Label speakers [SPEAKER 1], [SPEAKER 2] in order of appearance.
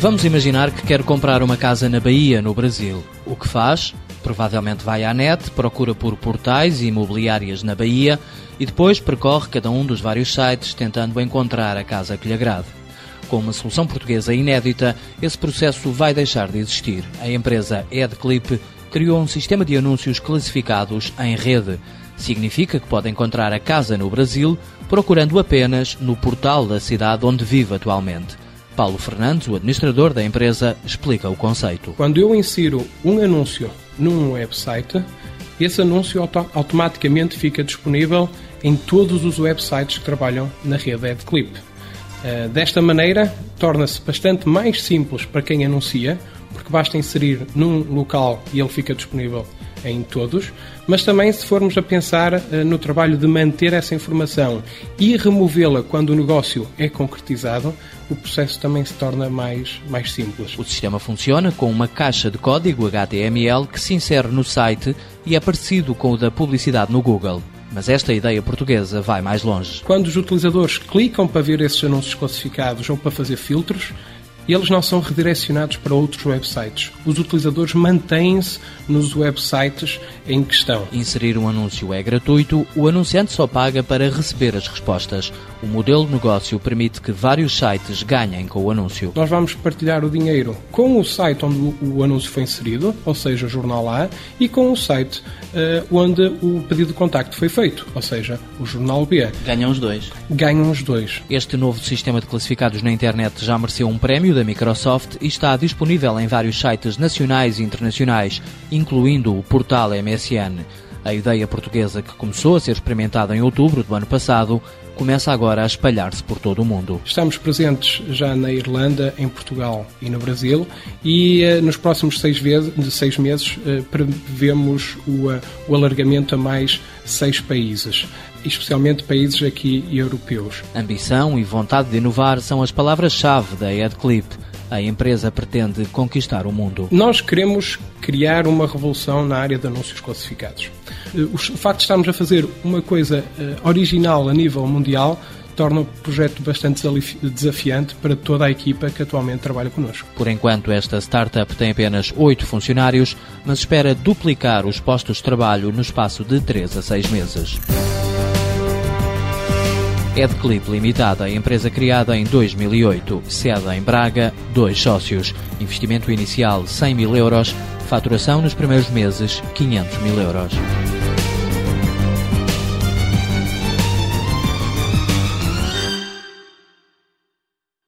[SPEAKER 1] Vamos imaginar que quer comprar uma casa na Bahia, no Brasil. O que faz? Provavelmente vai à net, procura por portais e imobiliárias na Bahia e depois percorre cada um dos vários sites tentando encontrar a casa que lhe agrade. Com uma solução portuguesa inédita, esse processo vai deixar de existir. A empresa EdClip criou um sistema de anúncios classificados em rede. Significa que pode encontrar a casa no Brasil procurando apenas no portal da cidade onde vive atualmente. Paulo Fernandes, o administrador da empresa, explica o conceito.
[SPEAKER 2] Quando eu insiro um anúncio num website, esse anúncio auto automaticamente fica disponível em todos os websites que trabalham na rede AdClip. Uh, desta maneira, torna-se bastante mais simples para quem anuncia, porque basta inserir num local e ele fica disponível em todos, mas também se formos a pensar uh, no trabalho de manter essa informação e removê-la quando o negócio é concretizado, o processo também se torna mais, mais simples.
[SPEAKER 1] O sistema funciona com uma caixa de código HTML que se insere no site e é parecido com o da publicidade no Google. Mas esta ideia portuguesa vai mais longe.
[SPEAKER 2] Quando os utilizadores clicam para ver esses anúncios classificados ou para fazer filtros, eles não são redirecionados para outros websites. Os utilizadores mantêm-se nos websites em questão.
[SPEAKER 1] Inserir um anúncio é gratuito, o anunciante só paga para receber as respostas. O modelo de negócio permite que vários sites ganhem com o anúncio.
[SPEAKER 2] Nós vamos partilhar o dinheiro com o site onde o anúncio foi inserido, ou seja, o jornal A, e com o site uh, onde o pedido de contacto foi feito, ou seja, o jornal B.
[SPEAKER 1] Ganham os dois.
[SPEAKER 2] Ganham os dois.
[SPEAKER 1] Este novo sistema de classificados na internet já mereceu um prémio da Microsoft e está disponível em vários sites nacionais e internacionais, incluindo o portal MSN. A ideia portuguesa que começou a ser experimentada em outubro do ano passado começa agora a espalhar-se por todo o mundo.
[SPEAKER 2] Estamos presentes já na Irlanda, em Portugal e no Brasil e eh, nos próximos seis, vezes, seis meses eh, prevemos o, eh, o alargamento a mais seis países especialmente países aqui europeus.
[SPEAKER 1] Ambição e vontade de inovar são as palavras-chave da EdClip. A empresa pretende conquistar o mundo.
[SPEAKER 2] Nós queremos criar uma revolução na área de anúncios classificados. Eh, o facto de estarmos a fazer uma coisa eh, original a nível mundial torna o projeto bastante desafiante para toda a equipa que atualmente trabalha connosco.
[SPEAKER 1] Por enquanto, esta startup tem apenas oito funcionários, mas espera duplicar os postos de trabalho no espaço de três a seis meses. EdClip Limitada, empresa criada em 2008, sede em Braga, dois sócios, investimento inicial 100 mil euros, faturação nos primeiros meses 500 mil euros.